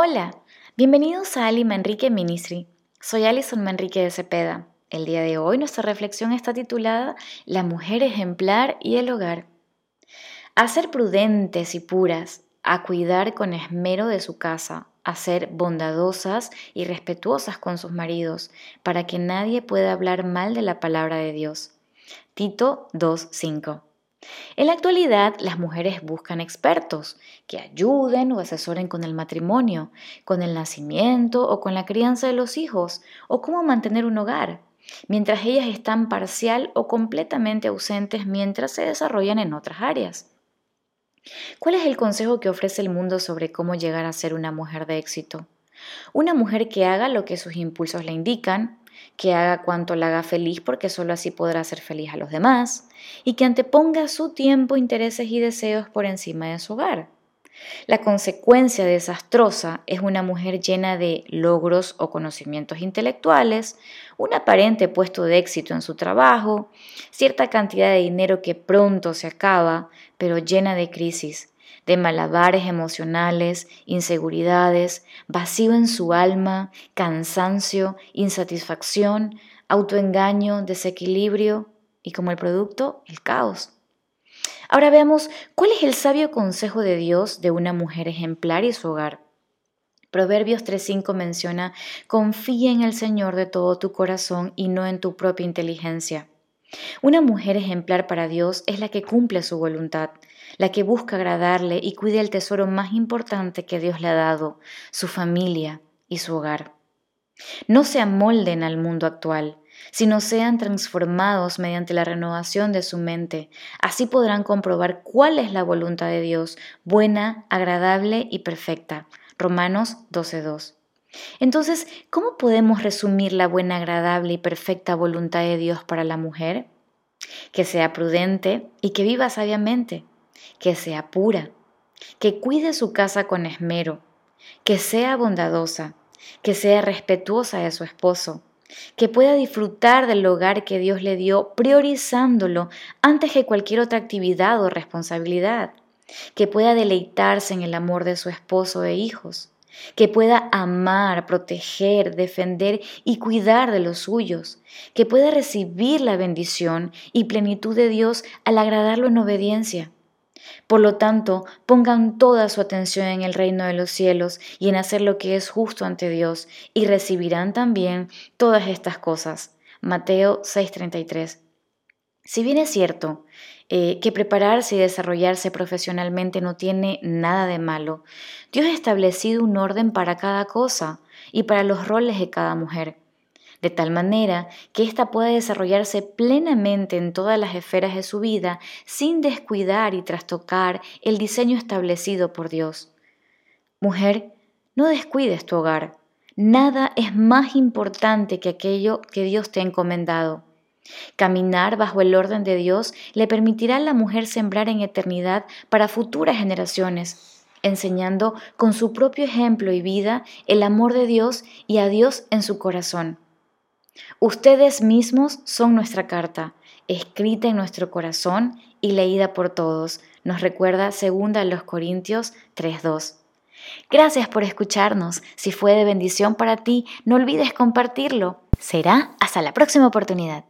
Hola, bienvenidos a Ali Manrique Ministry. Soy Alison Manrique de Cepeda. El día de hoy nuestra reflexión está titulada La mujer ejemplar y el hogar. A ser prudentes y puras, a cuidar con esmero de su casa, a ser bondadosas y respetuosas con sus maridos, para que nadie pueda hablar mal de la palabra de Dios. Tito 2.5 en la actualidad, las mujeres buscan expertos que ayuden o asesoren con el matrimonio, con el nacimiento o con la crianza de los hijos o cómo mantener un hogar, mientras ellas están parcial o completamente ausentes mientras se desarrollan en otras áreas. ¿Cuál es el consejo que ofrece el mundo sobre cómo llegar a ser una mujer de éxito? Una mujer que haga lo que sus impulsos le indican, que haga cuanto la haga feliz porque solo así podrá hacer feliz a los demás, y que anteponga su tiempo, intereses y deseos por encima de su hogar. La consecuencia desastrosa es una mujer llena de logros o conocimientos intelectuales, un aparente puesto de éxito en su trabajo, cierta cantidad de dinero que pronto se acaba, pero llena de crisis, de malabares emocionales, inseguridades, vacío en su alma, cansancio, insatisfacción, autoengaño, desequilibrio y como el producto, el caos. Ahora veamos cuál es el sabio consejo de Dios de una mujer ejemplar y su hogar. Proverbios 3.5 menciona, confía en el Señor de todo tu corazón y no en tu propia inteligencia. Una mujer ejemplar para Dios es la que cumple su voluntad, la que busca agradarle y cuida el tesoro más importante que Dios le ha dado, su familia y su hogar. No se amolden al mundo actual, sino sean transformados mediante la renovación de su mente. Así podrán comprobar cuál es la voluntad de Dios, buena, agradable y perfecta. Romanos 12.2. Entonces, ¿cómo podemos resumir la buena, agradable y perfecta voluntad de Dios para la mujer? Que sea prudente y que viva sabiamente, que sea pura, que cuide su casa con esmero, que sea bondadosa, que sea respetuosa de su esposo, que pueda disfrutar del hogar que Dios le dio priorizándolo antes que cualquier otra actividad o responsabilidad, que pueda deleitarse en el amor de su esposo e hijos, que pueda amar, proteger, defender y cuidar de los suyos, que pueda recibir la bendición y plenitud de Dios al agradarlo en obediencia. Por lo tanto, pongan toda su atención en el reino de los cielos y en hacer lo que es justo ante Dios, y recibirán también todas estas cosas. Mateo 6:33. Si bien es cierto eh, que prepararse y desarrollarse profesionalmente no tiene nada de malo, Dios ha establecido un orden para cada cosa y para los roles de cada mujer de tal manera que ésta pueda desarrollarse plenamente en todas las esferas de su vida sin descuidar y trastocar el diseño establecido por Dios. Mujer, no descuides tu hogar. Nada es más importante que aquello que Dios te ha encomendado. Caminar bajo el orden de Dios le permitirá a la mujer sembrar en eternidad para futuras generaciones, enseñando con su propio ejemplo y vida el amor de Dios y a Dios en su corazón. Ustedes mismos son nuestra carta, escrita en nuestro corazón y leída por todos. Nos recuerda 2 los Corintios 3:2. Gracias por escucharnos. Si fue de bendición para ti, no olvides compartirlo. Será hasta la próxima oportunidad.